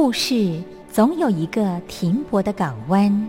故事总有一个停泊的港湾。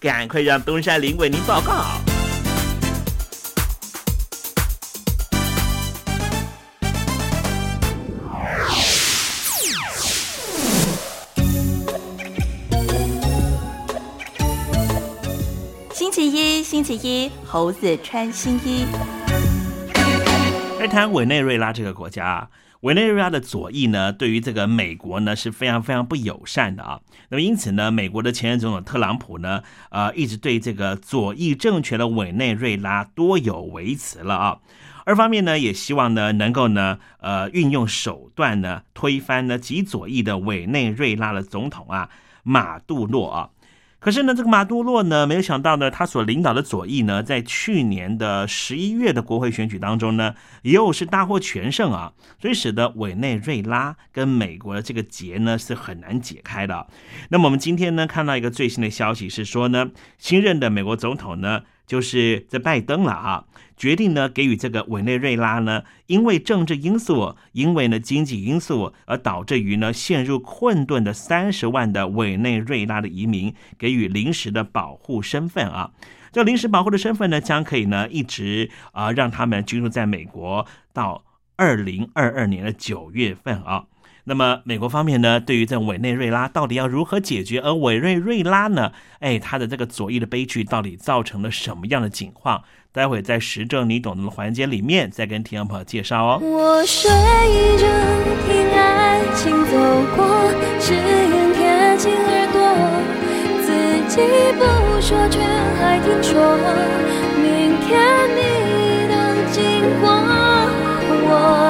赶快让东山林为您报告。星期一，星期一，猴子穿新衣。来谈委内瑞拉这个国家啊，委内瑞拉的左翼呢，对于这个美国呢是非常非常不友善的啊。那么因此呢，美国的前任总统特朗普呢，呃，一直对这个左翼政权的委内瑞拉多有维持了啊。二方面呢，也希望呢能够呢，呃，运用手段呢，推翻呢极左翼的委内瑞拉的总统啊马杜洛啊。可是呢，这个马杜洛呢，没有想到呢，他所领导的左翼呢，在去年的十一月的国会选举当中呢，又是大获全胜啊，所以使得委内瑞拉跟美国的这个结呢是很难解开的。那么我们今天呢，看到一个最新的消息是说呢，新任的美国总统呢，就是在拜登了啊。决定呢，给予这个委内瑞拉呢，因为政治因素，因为呢经济因素，而导致于呢陷入困顿的三十万的委内瑞拉的移民，给予临时的保护身份啊。这临时保护的身份呢，将可以呢一直啊让他们居住在美国到二零二二年的九月份啊。那么美国方面呢，对于这委内瑞拉到底要如何解决？而委内瑞拉呢，哎，他的这个左翼的悲剧到底造成了什么样的景况？待会在时政你懂的环节里面再跟听众朋友介绍哦。我睡着听爱情走过，只愿贴近耳朵，自己不说却还听说，明天你的经过，我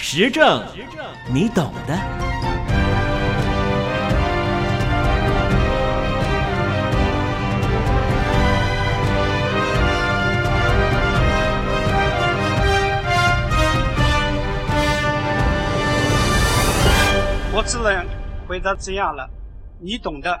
时政，你懂的。我只能回答这样了，你懂的。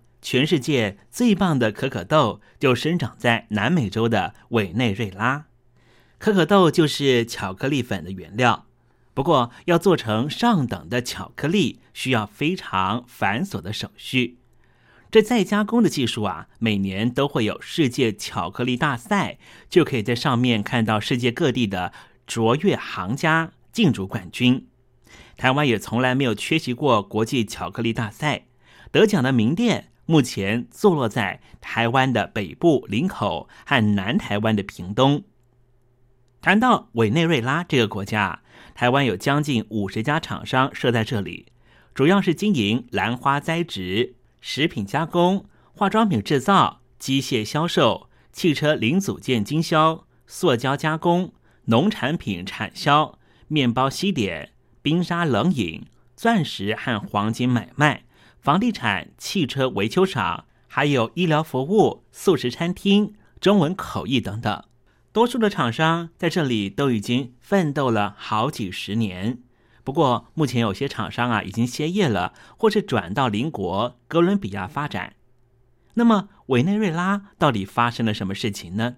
全世界最棒的可可豆就生长在南美洲的委内瑞拉。可可豆就是巧克力粉的原料，不过要做成上等的巧克力，需要非常繁琐的手续。这再加工的技术啊，每年都会有世界巧克力大赛，就可以在上面看到世界各地的卓越行家竞逐冠军。台湾也从来没有缺席过国际巧克力大赛，得奖的名店。目前坐落在台湾的北部林口和南台湾的屏东。谈到委内瑞拉这个国家，台湾有将近五十家厂商设在这里，主要是经营兰花栽植、食品加工、化妆品制造、机械销售、汽车零组件经销、塑胶加工、农产品产销、面包西点、冰沙冷饮、钻石和黄金买卖。房地产、汽车维修厂，还有医疗服务、素食餐厅、中文口译等等，多数的厂商在这里都已经奋斗了好几十年。不过，目前有些厂商啊已经歇业了，或是转到邻国哥伦比亚发展。那么，委内瑞拉到底发生了什么事情呢？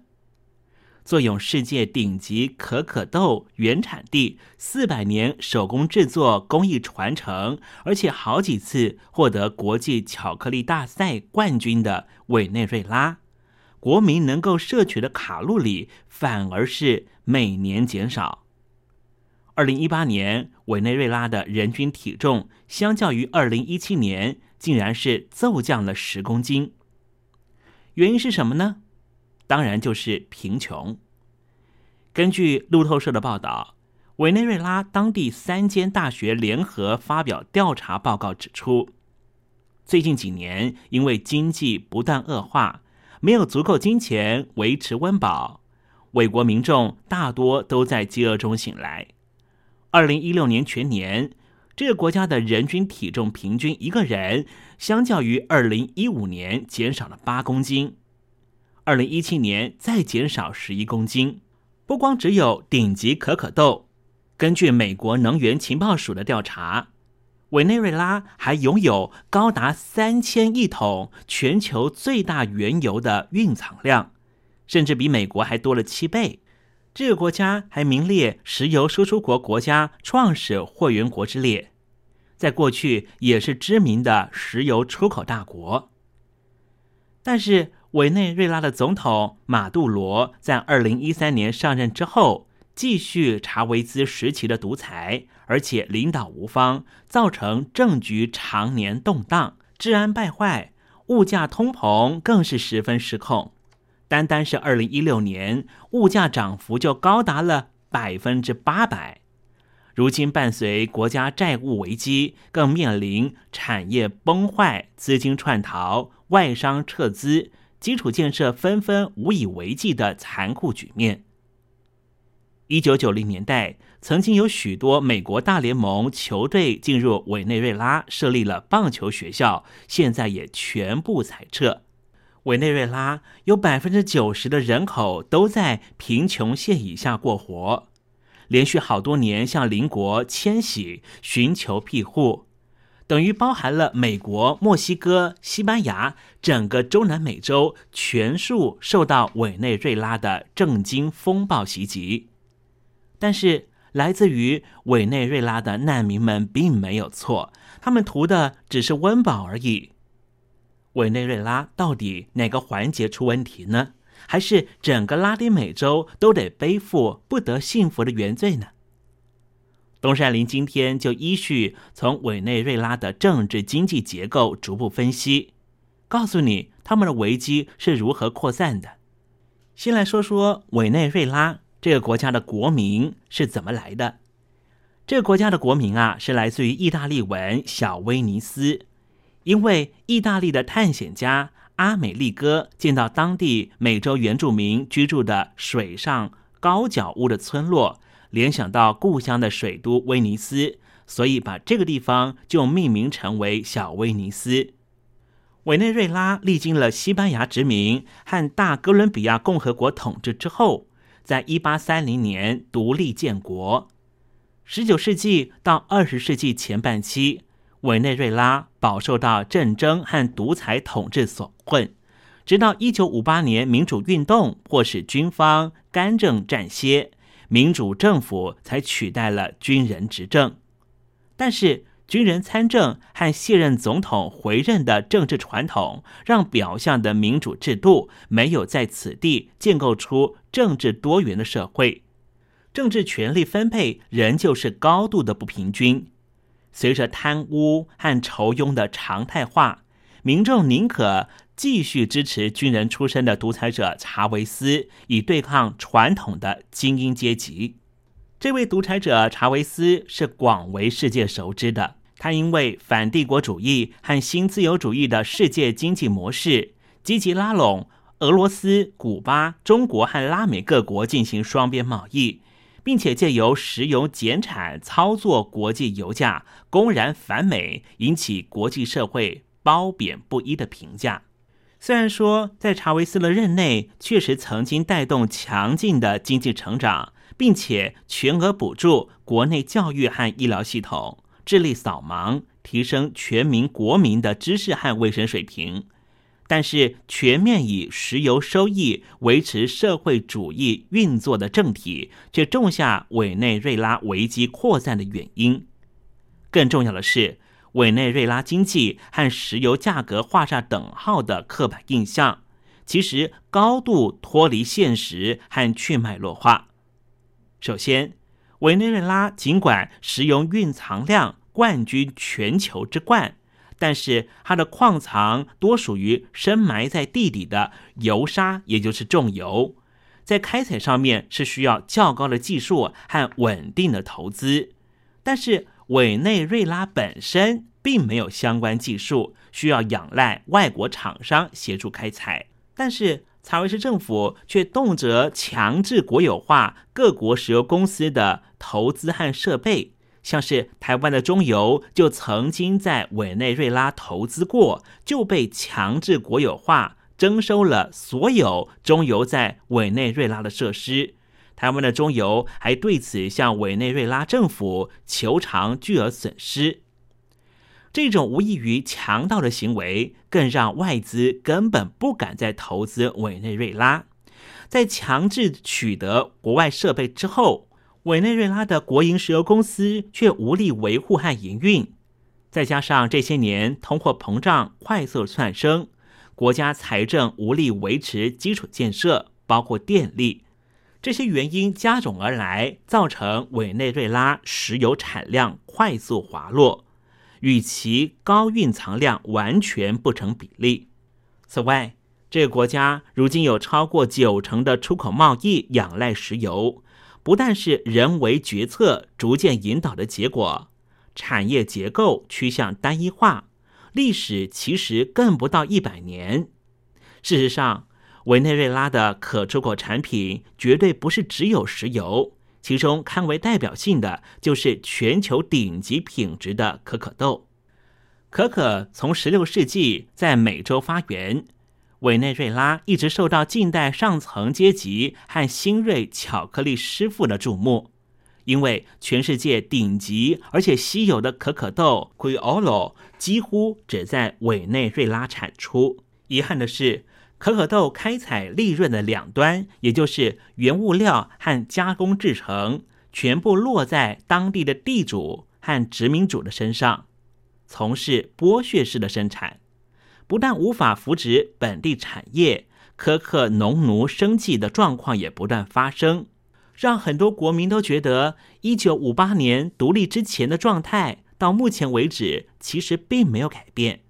坐拥世界顶级可可豆原产地、四百年手工制作工艺传承，而且好几次获得国际巧克力大赛冠军的委内瑞拉，国民能够摄取的卡路里反而是每年减少。二零一八年，委内瑞拉的人均体重相较于二零一七年，竟然是骤降了十公斤。原因是什么呢？当然就是贫穷。根据路透社的报道，委内瑞拉当地三间大学联合发表调查报告指出，最近几年因为经济不断恶化，没有足够金钱维持温饱，委国民众大多都在饥饿中醒来。二零一六年全年，这个国家的人均体重平均一个人，相较于二零一五年减少了八公斤。二零一七年再减少十一公斤，不光只有顶级可可豆。根据美国能源情报署的调查，委内瑞拉还拥有高达三千亿桶全球最大原油的蕴藏量，甚至比美国还多了七倍。这个国家还名列石油输出国国家创始会员国之列，在过去也是知名的石油出口大国。但是，委内瑞拉的总统马杜罗在二零一三年上任之后，继续查韦兹时期的独裁，而且领导无方，造成政局常年动荡，治安败坏，物价通膨更是十分失控。单单是二零一六年，物价涨幅就高达了百分之八百。如今伴随国家债务危机，更面临产业崩坏、资金串逃、外商撤资。基础建设纷纷无以为继的残酷局面。一九九零年代，曾经有许多美国大联盟球队进入委内瑞拉设立了棒球学校，现在也全部裁撤。委内瑞拉有百分之九十的人口都在贫穷线以下过活，连续好多年向邻国迁徙，寻求庇护。等于包含了美国、墨西哥、西班牙，整个中南美洲全数受到委内瑞拉的政经风暴袭击。但是，来自于委内瑞拉的难民们并没有错，他们图的只是温饱而已。委内瑞拉到底哪个环节出问题呢？还是整个拉丁美洲都得背负不得幸福的原罪呢？东山林今天就依序从委内瑞拉的政治经济结构逐步分析，告诉你他们的危机是如何扩散的。先来说说委内瑞拉这个国家的国民是怎么来的。这个国家的国民啊，是来自于意大利文“小威尼斯”，因为意大利的探险家阿美利哥见到当地美洲原住民居住的水上高脚屋的村落，联想到故乡的水都威尼斯，所以把这个地方就命名成为小威尼斯。委内瑞拉历经了西班牙殖民和大哥伦比亚共和国统治之后，在一八三零年独立建国。十九世纪到二十世纪前半期，委内瑞拉饱受到战争和独裁统治所困，直到一九五八年民主运动迫使军方干政暂歇，民主政府才取代了军人执政。但是，军人参政和卸任总统回任的政治传统，让表象的民主制度没有在此地建构出政治多元的社会，政治权力分配仍旧是高度的不平均。随着贪污和仇庸的常态化，民众宁可继续支持军人出身的独裁者查韦斯，以对抗传统的精英阶级。这位独裁者查韦斯是广为世界熟知的。他因为反帝国主义和新自由主义的世界经济模式，积极拉拢俄罗斯、古巴、中国和拉美各国进行双边贸易，并且借由石油减产操作国际油价，公然反美，引起国际社会褒贬不一的评价。虽然说在查韦斯的任内，确实曾经带动强劲的经济成长。并且全额补助国内教育和医疗系统，致力扫盲，提升全民国民的知识和卫生水平。但是，全面以石油收益维持社会主义运作的政体，却种下委内瑞拉危机扩散的原因。更重要的是，委内瑞拉经济和石油价格画上等号的刻板印象，其实高度脱离现实和去脉络化。首先，委内瑞拉尽管石油蕴藏量冠军全球之冠，但是它的矿藏多属于深埋在地底的油砂，也就是重油，在开采上面是需要较高的技术和稳定的投资。但是委内瑞拉本身并没有相关技术，需要仰赖外国厂商协助开采。但是查韦斯政府却动辄强制国有化各国石油公司的投资和设备，像是台湾的中油就曾经在委内瑞拉投资过，就被强制国有化，征收了所有中油在委内瑞拉的设施。台湾的中油还对此向委内瑞拉政府求偿巨额损失。这种无异于强盗的行为，更让外资根本不敢再投资委内瑞拉。在强制取得国外设备之后，委内瑞拉的国营石油公司却无力维护和营运。再加上这些年通货膨胀快速窜升，国家财政无力维持基础建设，包括电力，这些原因加总而来，造成委内瑞拉石油产量快速滑落。与其高蕴藏量完全不成比例。此外，这个国家如今有超过九成的出口贸易仰赖石油，不但是人为决策逐渐引导的结果，产业结构趋向单一化，历史其实更不到一百年。事实上，委内瑞拉的可出口产品绝对不是只有石油。其中堪为代表性的就是全球顶级品质的可可豆。可可从十六世纪在美洲发源，委内瑞拉一直受到近代上层阶级和新锐巧克力师傅的注目，因为全世界顶级而且稀有的可可豆 Criollo 几乎只在委内瑞拉产出。遗憾的是。可可豆开采利润的两端，也就是原物料和加工制成，全部落在当地的地主和殖民主的身上，从事剥削式的生产，不但无法扶植本地产业，苛刻农奴生计的状况也不断发生，让很多国民都觉得，一九五八年独立之前的状态，到目前为止其实并没有改变。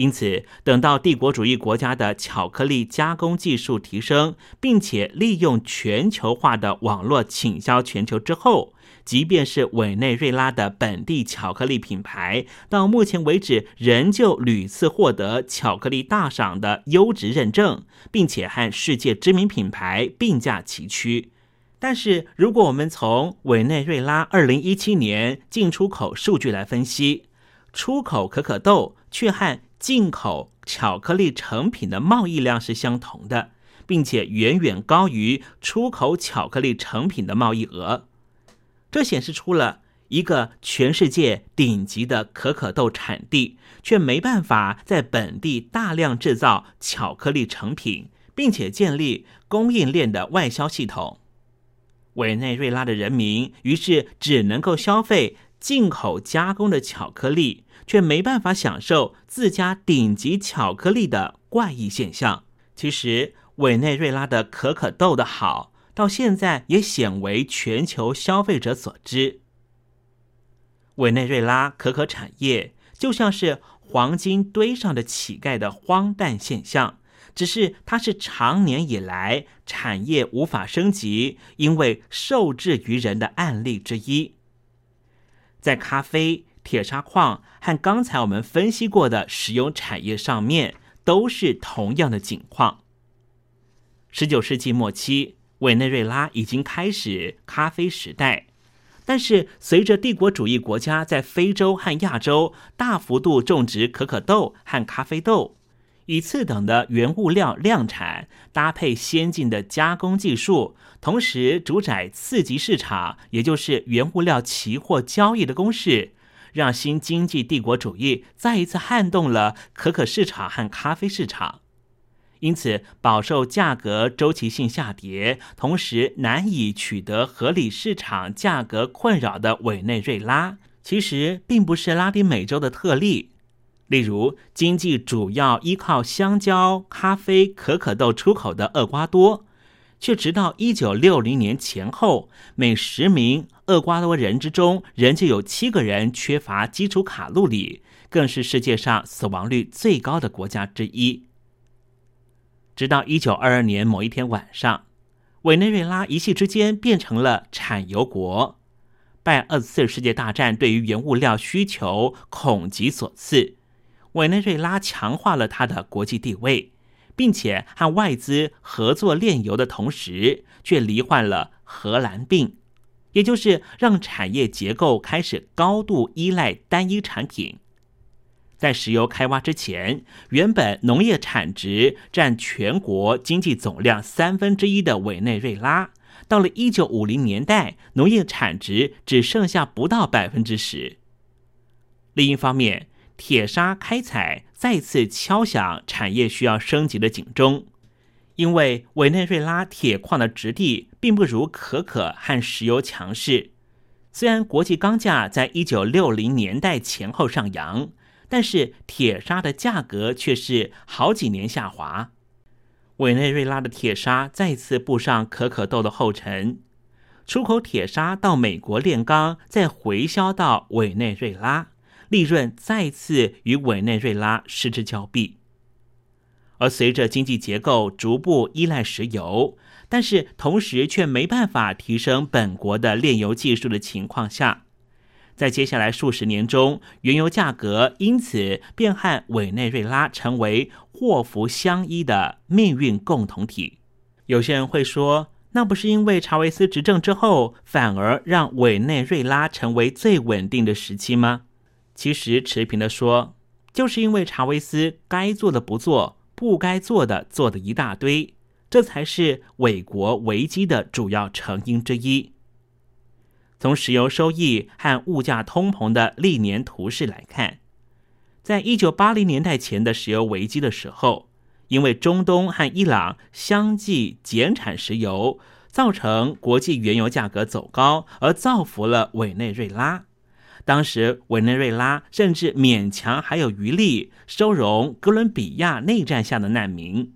因此，等到帝国主义国家的巧克力加工技术提升，并且利用全球化的网络倾销全球之后，即便是委内瑞拉的本地巧克力品牌，到目前为止仍旧屡次获得巧克力大赏的优质认证，并且和世界知名品牌并驾齐驱。但是，如果我们从委内瑞拉二零一七年进出口数据来分析，出口可可豆却和进口巧克力成品的贸易量是相同的，并且远远高于出口巧克力成品的贸易额。这显示出了一个全世界顶级的可可豆产地，却没办法在本地大量制造巧克力成品，并且建立供应链的外销系统。委内瑞拉的人民于是只能够消费进口加工的巧克力。却没办法享受自家顶级巧克力的怪异现象。其实，委内瑞拉的可可豆的好，到现在也鲜为全球消费者所知。委内瑞拉可可产业就像是黄金堆上的乞丐的荒诞现象，只是它是长年以来产业无法升级，因为受制于人的案例之一。在咖啡。铁砂矿和刚才我们分析过的石油产业上面都是同样的景况。十九世纪末期，委内瑞拉已经开始咖啡时代，但是随着帝国主义国家在非洲和亚洲大幅度种植可可豆和咖啡豆，以次等的原物料量产，搭配先进的加工技术，同时主宰次级市场，也就是原物料期货交易的公式。让新经济帝国主义再一次撼动了可可市场和咖啡市场，因此饱受价格周期性下跌，同时难以取得合理市场价格困扰的委内瑞拉，其实并不是拉丁美洲的特例。例如，经济主要依靠香蕉、咖啡、可可豆出口的厄瓜多。却直到一九六零年前后，每十名厄瓜多人之中，仍旧有七个人缺乏基础卡路里，更是世界上死亡率最高的国家之一。直到一九二二年某一天晚上，委内瑞拉一夕之间变成了产油国。拜二次世界大战对于原物料需求恐急所赐，委内瑞拉强化了它的国际地位。并且和外资合作炼油的同时，却罹患了荷兰病，也就是让产业结构开始高度依赖单一产品。在石油开挖之前，原本农业产值占全国经济总量三分之一的委内瑞拉，到了一九五零年代，农业产值只剩下不到百分之十。另一方面，铁砂开采再次敲响产业需要升级的警钟，因为委内瑞拉铁矿的质地并不如可可和石油强势。虽然国际钢价在一九六零年代前后上扬，但是铁砂的价格却是好几年下滑。委内瑞拉的铁砂再次步上可可豆的后尘，出口铁砂到美国炼钢，再回销到委内瑞拉。利润再次与委内瑞拉失之交臂，而随着经济结构逐步依赖石油，但是同时却没办法提升本国的炼油技术的情况下，在接下来数十年中，原油价格因此便和委内瑞拉成为祸福相依的命运共同体。有些人会说，那不是因为查韦斯执政之后，反而让委内瑞拉成为最稳定的时期吗？其实持平的说，就是因为查韦斯该做的不做，不该做的做的一大堆，这才是伪国危机的主要成因之一。从石油收益和物价通膨的历年图示来看，在一九八零年代前的石油危机的时候，因为中东和伊朗相继减产石油，造成国际原油价格走高，而造福了委内瑞拉。当时委内瑞拉甚至勉强还有余力收容哥伦比亚内战下的难民。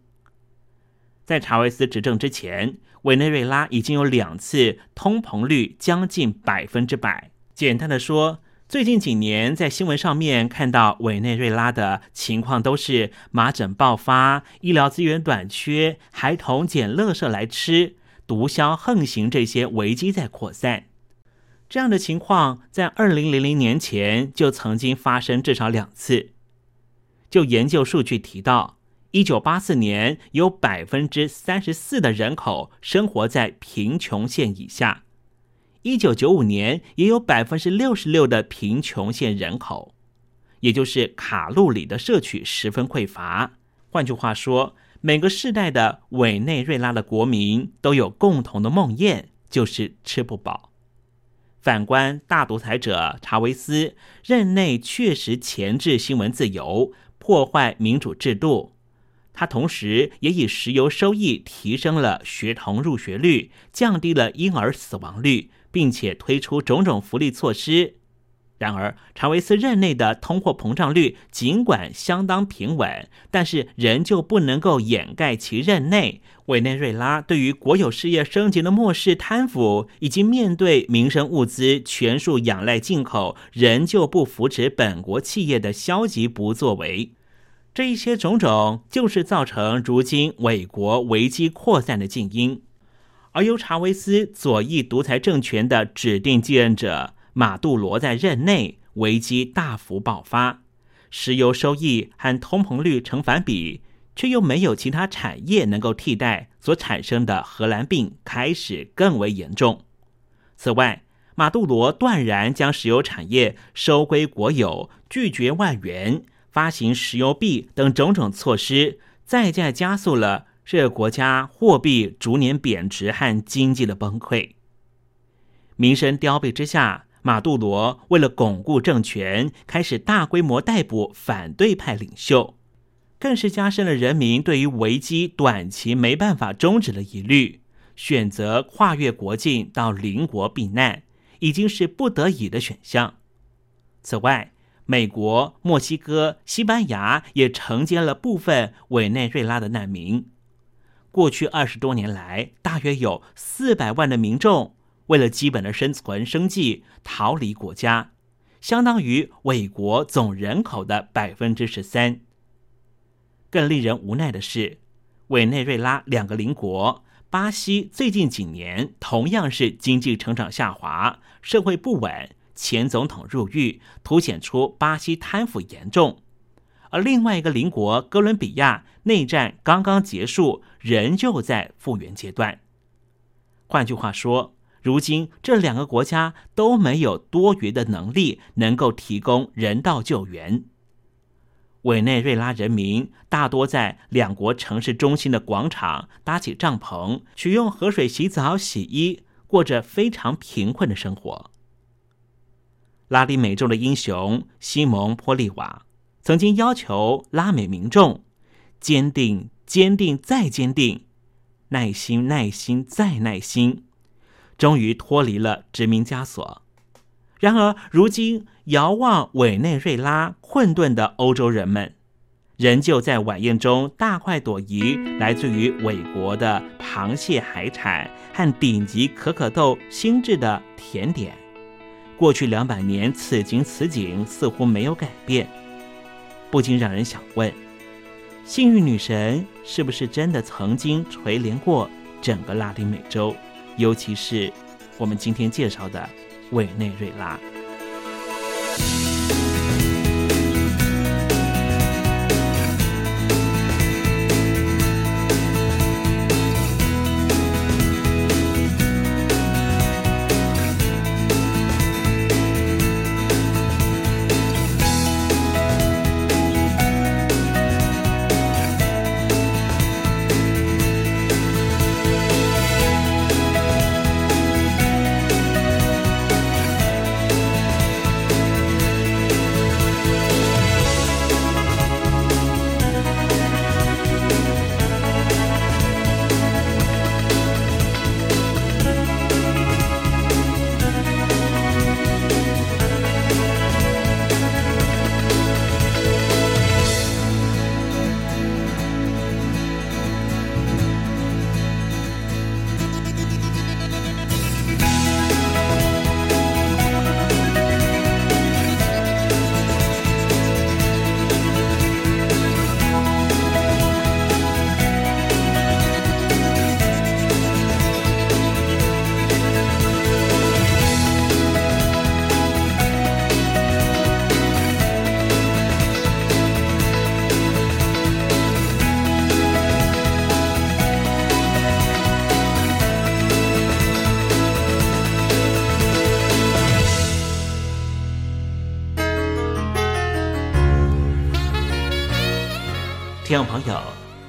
在查韦斯执政之前，委内瑞拉已经有两次通膨率将近百分之百。简单的说，最近几年在新闻上面看到委内瑞拉的情况，都是麻疹爆发、医疗资源短缺、孩童捡垃圾来吃、毒枭横行这些危机在扩散。这样的情况在二零零零年前就曾经发生至少两次。就研究数据提到，一九八四年有百分之三十四的人口生活在贫穷线以下。一九九五年也有百分之六十六的贫穷线人口，也就是卡路里的摄取十分匮乏。换句话说，每个世代的委内瑞拉的国民都有共同的梦魇，就是吃不饱。反观大独裁者查韦斯任内，确实钳制新闻自由，破坏民主制度。他同时也以石油收益提升了学童入学率，降低了婴儿死亡率。并且推出种种福利措施。然而，查韦斯任内的通货膨胀率尽管相当平稳，但是仍旧不能够掩盖其任内委内瑞拉对于国有事业升级的漠视、贪腐，以及面对民生物资全数仰赖进口，仍旧不扶持本国企业的消极不作为。这一些种种，就是造成如今伟国危机扩散的静因。而由查韦斯左翼独裁政权的指定继任者马杜罗在任内，危机大幅爆发，石油收益和通膨率成反比，却又没有其他产业能够替代，所产生的荷兰病开始更为严重。此外，马杜罗断然将石油产业收归国有，拒绝外援，发行石油币等种种措施，再再加速了。这个国家货币逐年贬值和经济的崩溃，民生凋敝之下，马杜罗为了巩固政权，开始大规模逮捕反对派领袖，更是加深了人民对于危机短期没办法终止的疑虑，选择跨越国境到邻国避难，已经是不得已的选项。此外，美国、墨西哥、西班牙也承接了部分委内瑞拉的难民。过去二十多年来，大约有四百万的民众为了基本的生存生计逃离国家，相当于伟国总人口的百分之十三。更令人无奈的是，委内瑞拉两个邻国巴西最近几年同样是经济成长下滑，社会不稳，前总统入狱，凸显出巴西贪腐严重。而另外一个邻国哥伦比亚内战刚刚结束，仍旧在复原阶段。换句话说，如今这两个国家都没有多余的能力能够提供人道救援。委内瑞拉人民大多在两国城市中心的广场搭起帐篷，取用河水洗澡、洗衣，过着非常贫困的生活。拉丁美洲的英雄西蒙·波利瓦。曾经要求拉美民众坚定、坚定再坚定，耐心、耐心再耐心，终于脱离了殖民枷锁。然而，如今遥望委内瑞拉困顿的欧洲人们，仍旧在晚宴中大快朵颐，来自于伟国的螃蟹海产和顶级可可豆新制的甜点。过去两百年，此情此景似乎没有改变。不禁让人想问：幸运女神是不是真的曾经垂怜过整个拉丁美洲，尤其是我们今天介绍的委内瑞拉？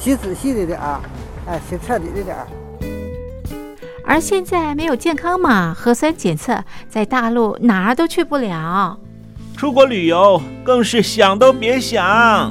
洗仔细的点儿，哎，洗彻底的点儿。而现在没有健康码、核酸检测，在大陆哪儿都去不了。出国旅游更是想都别想。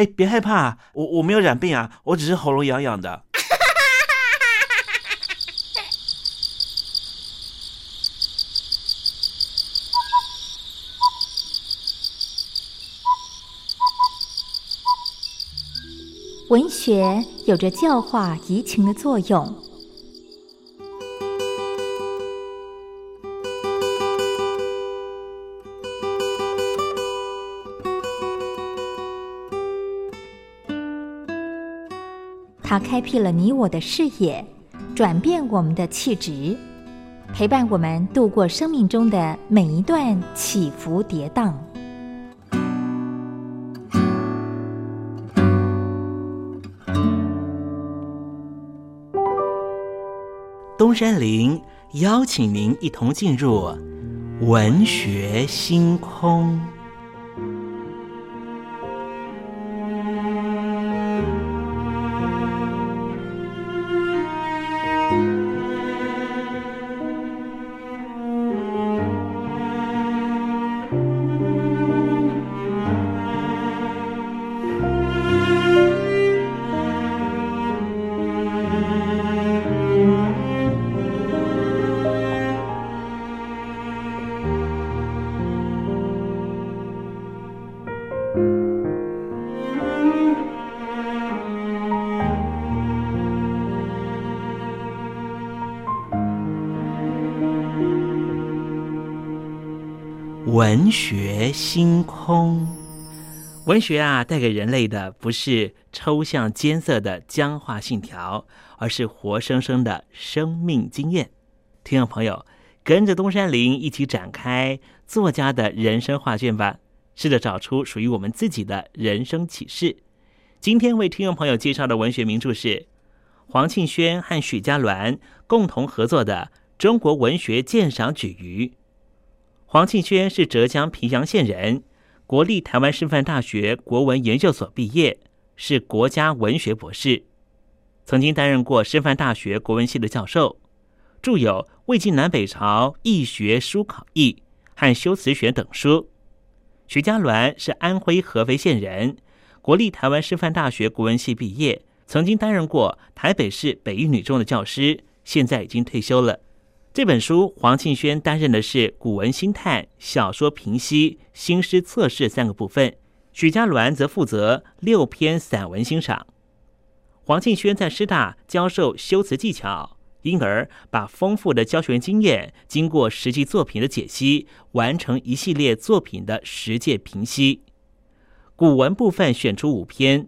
哎，别害怕，我我没有染病啊，我只是喉咙痒痒的。文学有着教化移情的作用。它开辟了你我的视野，转变我们的气质，陪伴我们度过生命中的每一段起伏跌宕。东山林邀请您一同进入文学星空。文学星空，文学啊，带给人类的不是抽象艰涩的僵化信条，而是活生生的生命经验。听众朋友，跟着东山林一起展开作家的人生画卷吧，试着找出属于我们自己的人生启示。今天为听众朋友介绍的文学名著是黄庆轩和许家鸾共同合作的《中国文学鉴赏举隅》。黄庆轩是浙江平阳县人，国立台湾师范大学国文研究所毕业，是国家文学博士，曾经担任过师范大学国文系的教授，著有《魏晋南北朝易学书考异》和《修辞学》等书。徐家鸾是安徽合肥县人，国立台湾师范大学国文系毕业，曾经担任过台北市北一女中的教师，现在已经退休了。这本书，黄庆轩担任的是古文新探、小说评析、新诗测试三个部分，许家鸾则负责六篇散文欣赏。黄庆轩在师大教授修辞技巧，因而把丰富的教学经验，经过实际作品的解析，完成一系列作品的实践评析。古文部分选出五篇：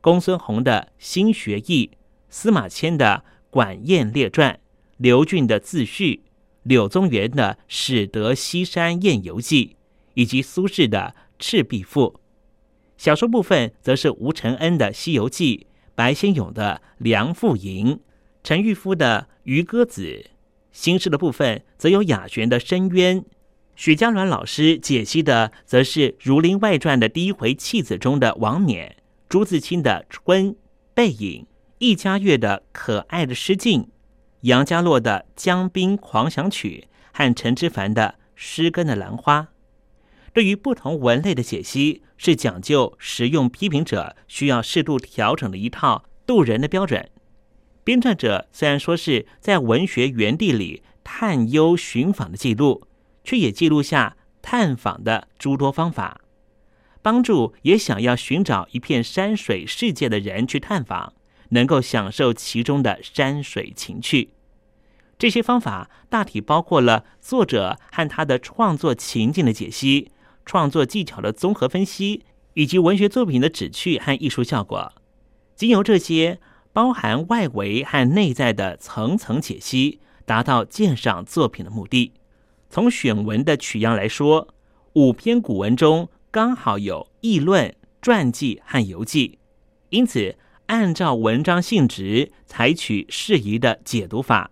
公孙弘的《新学义》，司马迁的《管晏列传》。刘俊的自序，柳宗元的《始得西山宴游记》，以及苏轼的《赤壁赋》。小说部分则是吴承恩的《西游记》，白先勇的《梁父吟》，陈玉夫的《渔歌子》。新诗的部分则有雅璇的《深渊》，许家鸾老师解析的则是《儒林外传》的第一回弃子中的王冕，朱自清的《春》，背影，易家乐的《可爱的诗境》。杨家洛的《江滨狂想曲》和陈之凡的《诗根的兰花》，对于不同文类的解析是讲究实用批评者需要适度调整的一套渡人的标准。编撰者虽然说是在文学园地里探幽寻访的记录，却也记录下探访的诸多方法，帮助也想要寻找一片山水世界的人去探访，能够享受其中的山水情趣。这些方法大体包括了作者和他的创作情境的解析、创作技巧的综合分析，以及文学作品的旨趣和艺术效果。经由这些包含外围和内在的层层解析，达到鉴赏作品的目的。从选文的取样来说，五篇古文中刚好有议论、传记和游记，因此按照文章性质采取适宜的解读法。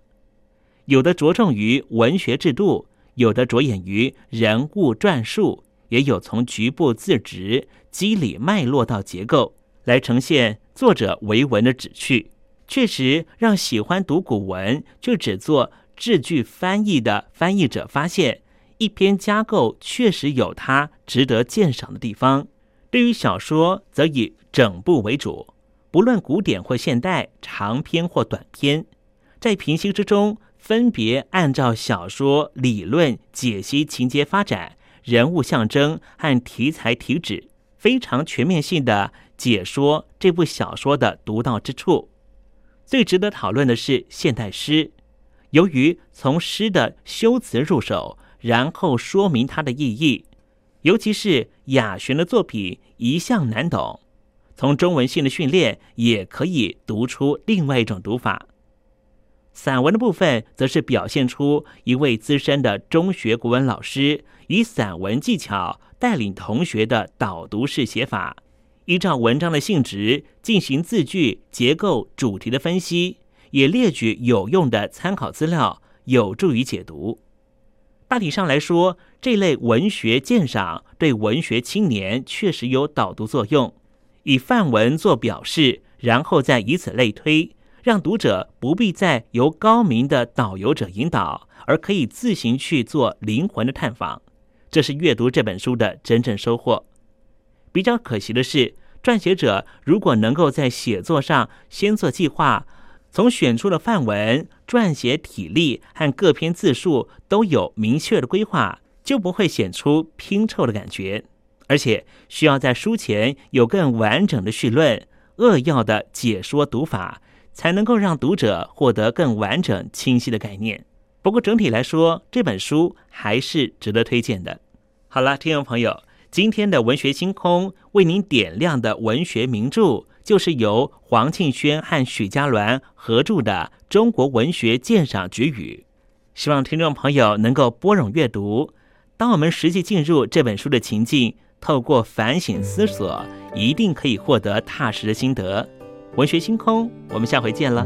有的着重于文学制度，有的着眼于人物传述，也有从局部字值、机理脉络到结构来呈现作者为文的旨趣。确实让喜欢读古文就只做字句翻译的翻译者发现，一篇架构确实有它值得鉴赏的地方。对于小说，则以整部为主，不论古典或现代，长篇或短篇，在平行之中。分别按照小说理论解析情节发展、人物象征和题材体旨，非常全面性的解说这部小说的独到之处。最值得讨论的是现代诗，由于从诗的修辞入手，然后说明它的意义，尤其是雅璇的作品一向难懂，从中文性的训练也可以读出另外一种读法。散文的部分，则是表现出一位资深的中学国文老师，以散文技巧带领同学的导读式写法，依照文章的性质进行字句结构、主题的分析，也列举有用的参考资料，有助于解读。大体上来说，这类文学鉴赏对文学青年确实有导读作用，以范文做表示，然后再以此类推。让读者不必再由高明的导游者引导，而可以自行去做灵魂的探访，这是阅读这本书的真正收获。比较可惜的是，撰写者如果能够在写作上先做计划，从选出的范文、撰写体例和各篇字数都有明确的规划，就不会显出拼凑的感觉，而且需要在书前有更完整的序论、扼要的解说读法。才能够让读者获得更完整、清晰的概念。不过整体来说，这本书还是值得推荐的。好了，听众朋友，今天的文学星空为您点亮的文学名著，就是由黄庆轩和许家鸾合著的《中国文学鉴赏局语》。希望听众朋友能够拨冗阅读。当我们实际进入这本书的情境，透过反省思索，一定可以获得踏实的心得。文学星空，我们下回见了。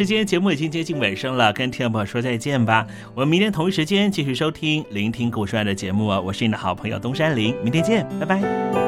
时间，节目已经接近尾声了，跟听众朋友说再见吧。我们明天同一时间继续收听、聆听故事爱的节目！我是你的好朋友东山林，明天见，拜拜。